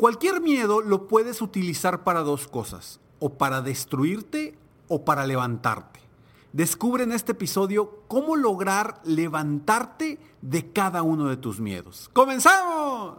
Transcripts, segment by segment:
Cualquier miedo lo puedes utilizar para dos cosas, o para destruirte o para levantarte. Descubre en este episodio cómo lograr levantarte de cada uno de tus miedos. ¡Comenzamos!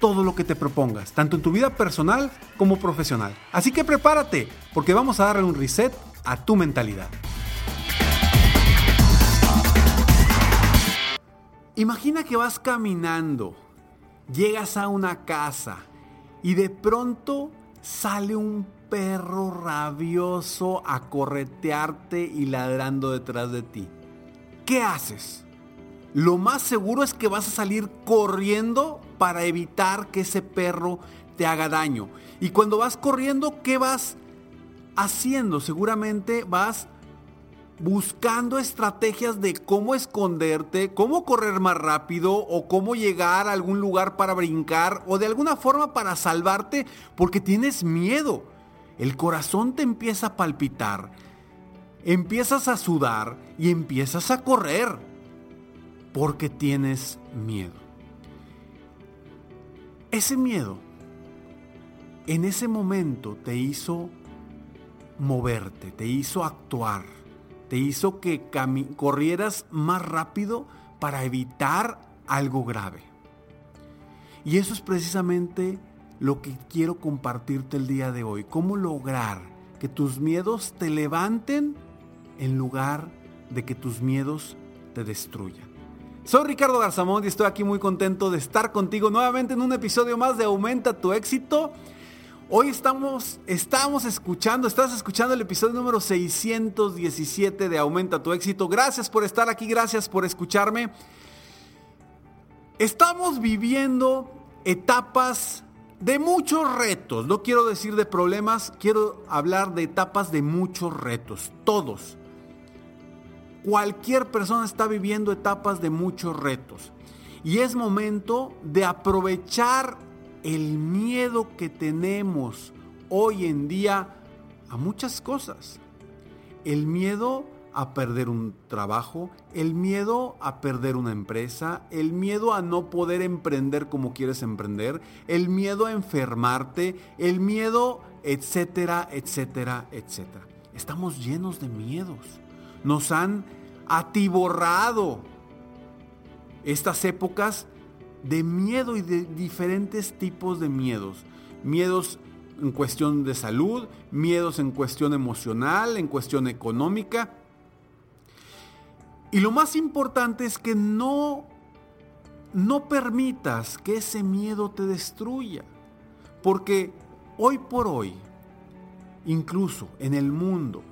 todo lo que te propongas, tanto en tu vida personal como profesional. Así que prepárate, porque vamos a darle un reset a tu mentalidad. Imagina que vas caminando, llegas a una casa y de pronto sale un perro rabioso a corretearte y ladrando detrás de ti. ¿Qué haces? Lo más seguro es que vas a salir corriendo para evitar que ese perro te haga daño. Y cuando vas corriendo, ¿qué vas haciendo? Seguramente vas buscando estrategias de cómo esconderte, cómo correr más rápido o cómo llegar a algún lugar para brincar o de alguna forma para salvarte porque tienes miedo. El corazón te empieza a palpitar, empiezas a sudar y empiezas a correr porque tienes miedo. Ese miedo en ese momento te hizo moverte, te hizo actuar, te hizo que corrieras más rápido para evitar algo grave. Y eso es precisamente lo que quiero compartirte el día de hoy. Cómo lograr que tus miedos te levanten en lugar de que tus miedos te destruyan. Soy Ricardo Garzamón y estoy aquí muy contento de estar contigo nuevamente en un episodio más de Aumenta tu éxito. Hoy estamos, estamos escuchando, estás escuchando el episodio número 617 de Aumenta tu éxito. Gracias por estar aquí, gracias por escucharme. Estamos viviendo etapas de muchos retos. No quiero decir de problemas, quiero hablar de etapas de muchos retos. Todos, Cualquier persona está viviendo etapas de muchos retos. Y es momento de aprovechar el miedo que tenemos hoy en día a muchas cosas. El miedo a perder un trabajo, el miedo a perder una empresa, el miedo a no poder emprender como quieres emprender, el miedo a enfermarte, el miedo, etcétera, etcétera, etcétera. Estamos llenos de miedos. Nos han atiborrado estas épocas de miedo y de diferentes tipos de miedos. Miedos en cuestión de salud, miedos en cuestión emocional, en cuestión económica. Y lo más importante es que no no permitas que ese miedo te destruya, porque hoy por hoy, incluso en el mundo,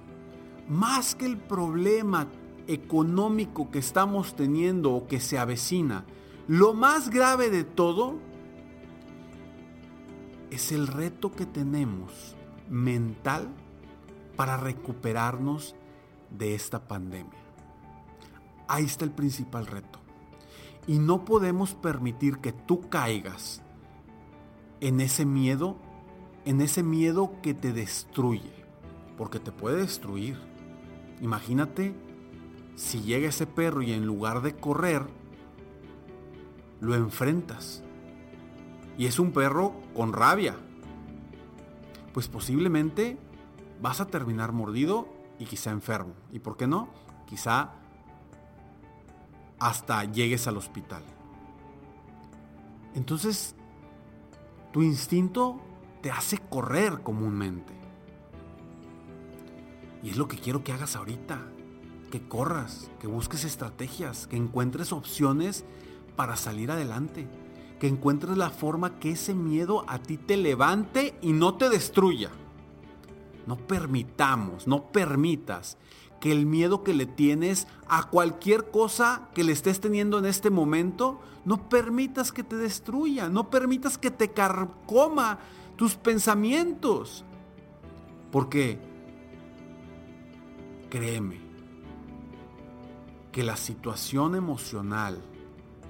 más que el problema económico que estamos teniendo o que se avecina, lo más grave de todo es el reto que tenemos mental para recuperarnos de esta pandemia. Ahí está el principal reto. Y no podemos permitir que tú caigas en ese miedo, en ese miedo que te destruye, porque te puede destruir. Imagínate si llega ese perro y en lugar de correr, lo enfrentas. Y es un perro con rabia. Pues posiblemente vas a terminar mordido y quizá enfermo. ¿Y por qué no? Quizá hasta llegues al hospital. Entonces, tu instinto te hace correr comúnmente. Y es lo que quiero que hagas ahorita que corras, que busques estrategias, que encuentres opciones para salir adelante, que encuentres la forma que ese miedo a ti te levante y no te destruya. No permitamos, no permitas que el miedo que le tienes a cualquier cosa que le estés teniendo en este momento, no permitas que te destruya, no permitas que te carcoma tus pensamientos. Porque, créeme, que la situación emocional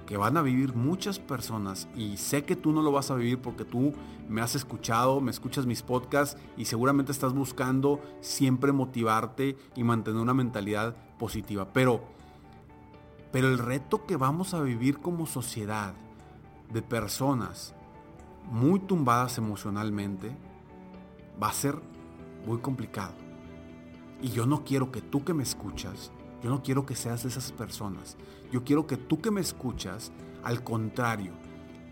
que van a vivir muchas personas y sé que tú no lo vas a vivir porque tú me has escuchado, me escuchas mis podcasts y seguramente estás buscando siempre motivarte y mantener una mentalidad positiva. Pero, pero el reto que vamos a vivir como sociedad de personas muy tumbadas emocionalmente va a ser muy complicado. Y yo no quiero que tú que me escuchas, yo no quiero que seas de esas personas. Yo quiero que tú que me escuchas, al contrario,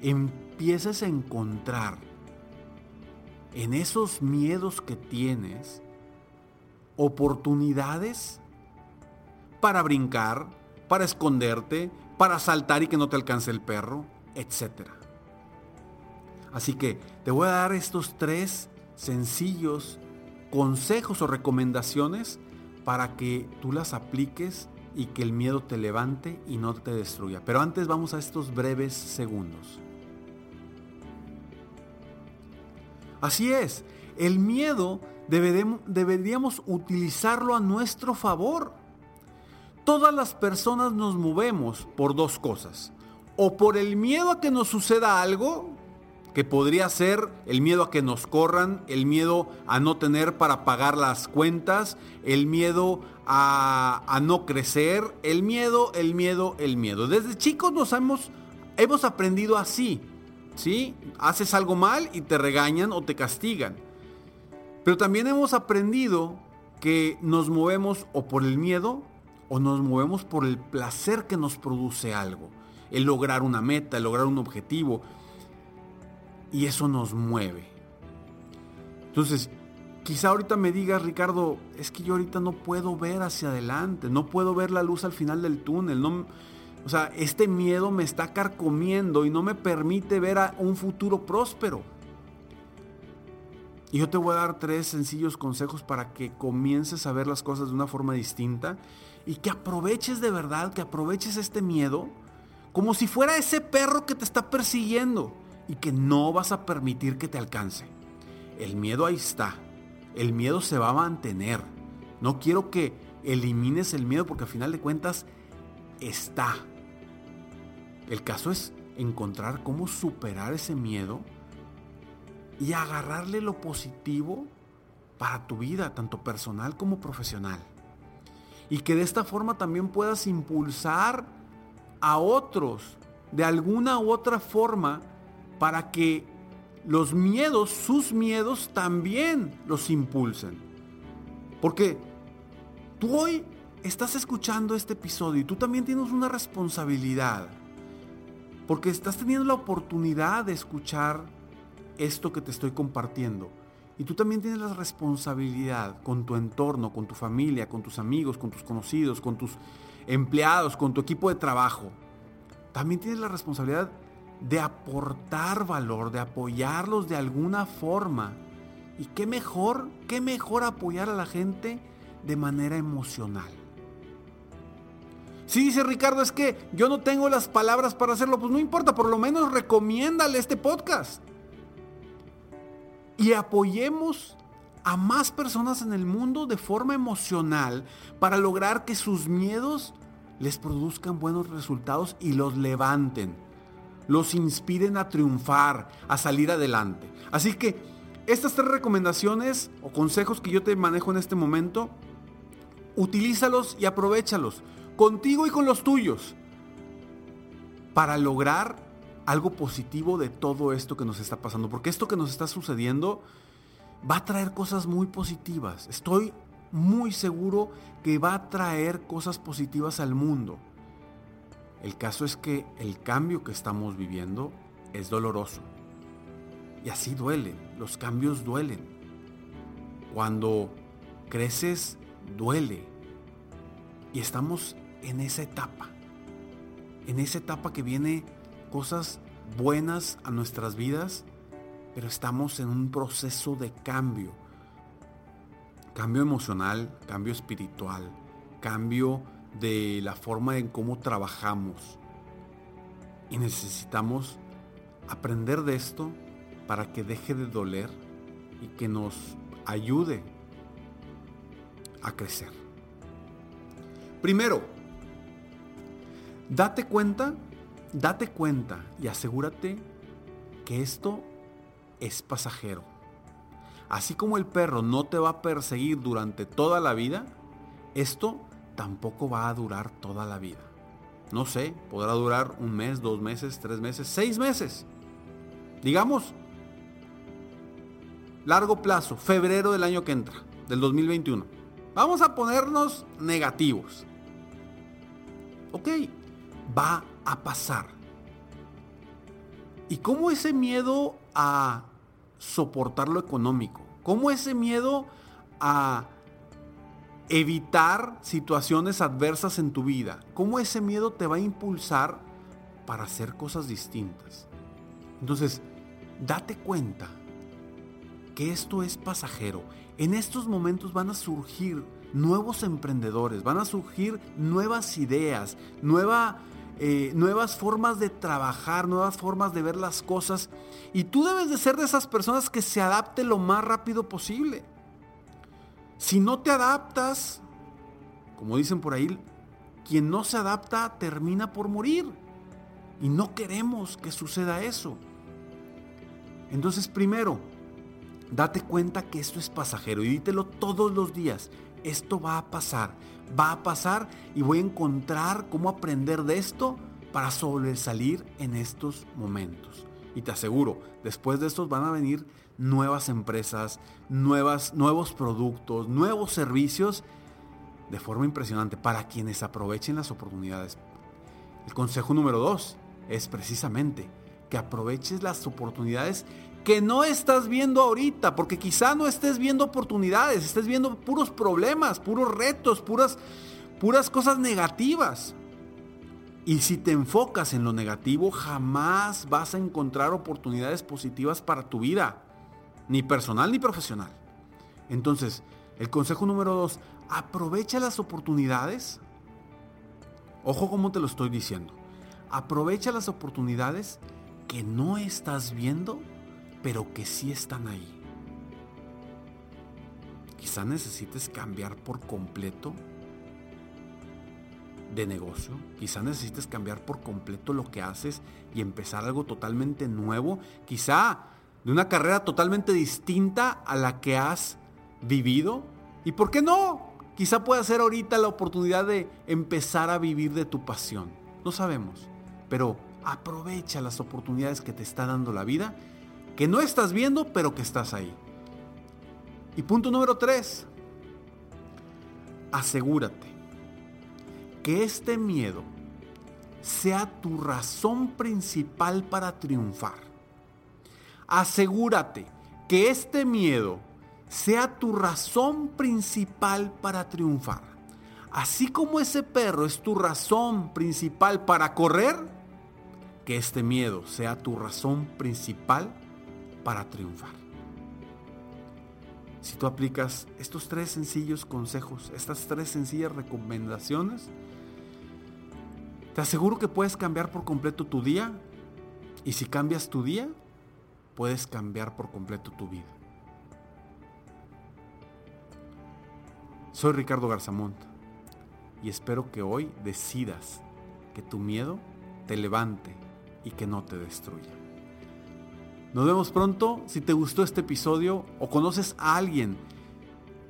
empieces a encontrar en esos miedos que tienes oportunidades para brincar, para esconderte, para saltar y que no te alcance el perro, etc. Así que te voy a dar estos tres sencillos consejos o recomendaciones para que tú las apliques y que el miedo te levante y no te destruya. Pero antes vamos a estos breves segundos. Así es, el miedo deberíamos utilizarlo a nuestro favor. Todas las personas nos movemos por dos cosas. O por el miedo a que nos suceda algo, que podría ser el miedo a que nos corran, el miedo a no tener para pagar las cuentas, el miedo a, no crecer, el miedo, el miedo, el miedo. Desde chicos nos hemos, hemos aprendido así, ¿sí? Haces algo mal y te regañan o te castigan. Pero también hemos aprendido que nos movemos o por el miedo o nos movemos por el placer que nos produce algo. El lograr una meta, el lograr un objetivo y eso nos mueve. Entonces, quizá ahorita me digas, Ricardo, es que yo ahorita no puedo ver hacia adelante, no puedo ver la luz al final del túnel, no, o sea, este miedo me está carcomiendo y no me permite ver a un futuro próspero. Y yo te voy a dar tres sencillos consejos para que comiences a ver las cosas de una forma distinta y que aproveches de verdad, que aproveches este miedo como si fuera ese perro que te está persiguiendo y que no vas a permitir que te alcance. El miedo ahí está. El miedo se va a mantener. No quiero que elimines el miedo porque al final de cuentas está. El caso es encontrar cómo superar ese miedo y agarrarle lo positivo para tu vida, tanto personal como profesional. Y que de esta forma también puedas impulsar a otros de alguna u otra forma para que los miedos, sus miedos también los impulsen. Porque tú hoy estás escuchando este episodio y tú también tienes una responsabilidad. Porque estás teniendo la oportunidad de escuchar esto que te estoy compartiendo. Y tú también tienes la responsabilidad con tu entorno, con tu familia, con tus amigos, con tus conocidos, con tus empleados, con tu equipo de trabajo. También tienes la responsabilidad de aportar valor, de apoyarlos de alguna forma. Y qué mejor, qué mejor apoyar a la gente de manera emocional. Si dice Ricardo, es que yo no tengo las palabras para hacerlo, pues no importa, por lo menos recomiéndale este podcast. Y apoyemos a más personas en el mundo de forma emocional para lograr que sus miedos les produzcan buenos resultados y los levanten los inspiren a triunfar, a salir adelante. Así que estas tres recomendaciones o consejos que yo te manejo en este momento, utilízalos y aprovechalos contigo y con los tuyos para lograr algo positivo de todo esto que nos está pasando. Porque esto que nos está sucediendo va a traer cosas muy positivas. Estoy muy seguro que va a traer cosas positivas al mundo. El caso es que el cambio que estamos viviendo es doloroso. Y así duelen, los cambios duelen. Cuando creces, duele. Y estamos en esa etapa. En esa etapa que viene cosas buenas a nuestras vidas, pero estamos en un proceso de cambio. Cambio emocional, cambio espiritual, cambio de la forma en cómo trabajamos. Y necesitamos aprender de esto para que deje de doler y que nos ayude a crecer. Primero, date cuenta, date cuenta y asegúrate que esto es pasajero. Así como el perro no te va a perseguir durante toda la vida, esto tampoco va a durar toda la vida. No sé, podrá durar un mes, dos meses, tres meses, seis meses. Digamos, largo plazo, febrero del año que entra, del 2021. Vamos a ponernos negativos. Ok, va a pasar. ¿Y cómo ese miedo a soportar lo económico? ¿Cómo ese miedo a evitar situaciones adversas en tu vida? ¿Cómo ese miedo te va a impulsar para hacer cosas distintas? Entonces, date cuenta que esto es pasajero. En estos momentos van a surgir nuevos emprendedores, van a surgir nuevas ideas, nueva, eh, nuevas formas de trabajar, nuevas formas de ver las cosas. Y tú debes de ser de esas personas que se adapte lo más rápido posible. Si no te adaptas, como dicen por ahí, quien no se adapta termina por morir. Y no queremos que suceda eso. Entonces, primero, date cuenta que esto es pasajero y dítelo todos los días. Esto va a pasar, va a pasar y voy a encontrar cómo aprender de esto para sobresalir en estos momentos. Y te aseguro, después de estos van a venir nuevas empresas, nuevas, nuevos productos, nuevos servicios de forma impresionante para quienes aprovechen las oportunidades. El consejo número dos es precisamente que aproveches las oportunidades que no estás viendo ahorita, porque quizá no estés viendo oportunidades, estés viendo puros problemas, puros retos, puras, puras cosas negativas. Y si te enfocas en lo negativo, jamás vas a encontrar oportunidades positivas para tu vida, ni personal ni profesional. Entonces, el consejo número dos, aprovecha las oportunidades. Ojo como te lo estoy diciendo. Aprovecha las oportunidades que no estás viendo pero que sí están ahí. Quizá necesites cambiar por completo de negocio, quizá necesites cambiar por completo lo que haces y empezar algo totalmente nuevo, quizá de una carrera totalmente distinta a la que has vivido. ¿Y por qué no? Quizá pueda ser ahorita la oportunidad de empezar a vivir de tu pasión. No sabemos, pero aprovecha las oportunidades que te está dando la vida que no estás viendo, pero que estás ahí. Y punto número tres, asegúrate que este miedo sea tu razón principal para triunfar. Asegúrate que este miedo sea tu razón principal para triunfar. Así como ese perro es tu razón principal para correr, que este miedo sea tu razón principal para triunfar. Si tú aplicas estos tres sencillos consejos, estas tres sencillas recomendaciones, te aseguro que puedes cambiar por completo tu día y si cambias tu día, puedes cambiar por completo tu vida. Soy Ricardo Garzamont y espero que hoy decidas que tu miedo te levante y que no te destruya. Nos vemos pronto. Si te gustó este episodio o conoces a alguien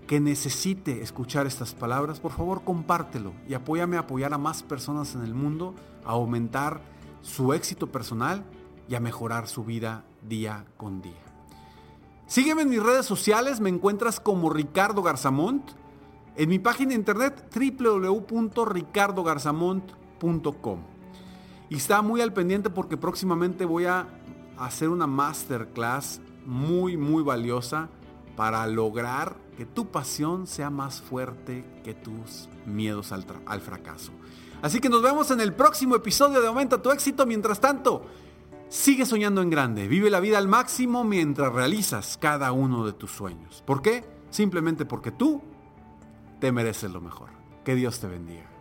que necesite escuchar estas palabras, por favor compártelo y apóyame a apoyar a más personas en el mundo a aumentar su éxito personal y a mejorar su vida día con día. Sígueme en mis redes sociales, me encuentras como Ricardo Garzamont, en mi página de internet www.ricardogarzamont.com. Y está muy al pendiente porque próximamente voy a hacer una masterclass muy, muy valiosa para lograr que tu pasión sea más fuerte que tus miedos al, al, fracaso. Así que nos vemos en el próximo episodio de Aumenta tu éxito. Mientras tanto, sigue soñando en grande, vive la vida al máximo mientras realizas cada uno de tus sueños. ¿Por qué? Simplemente porque tú te mereces lo mejor. Que Dios te bendiga.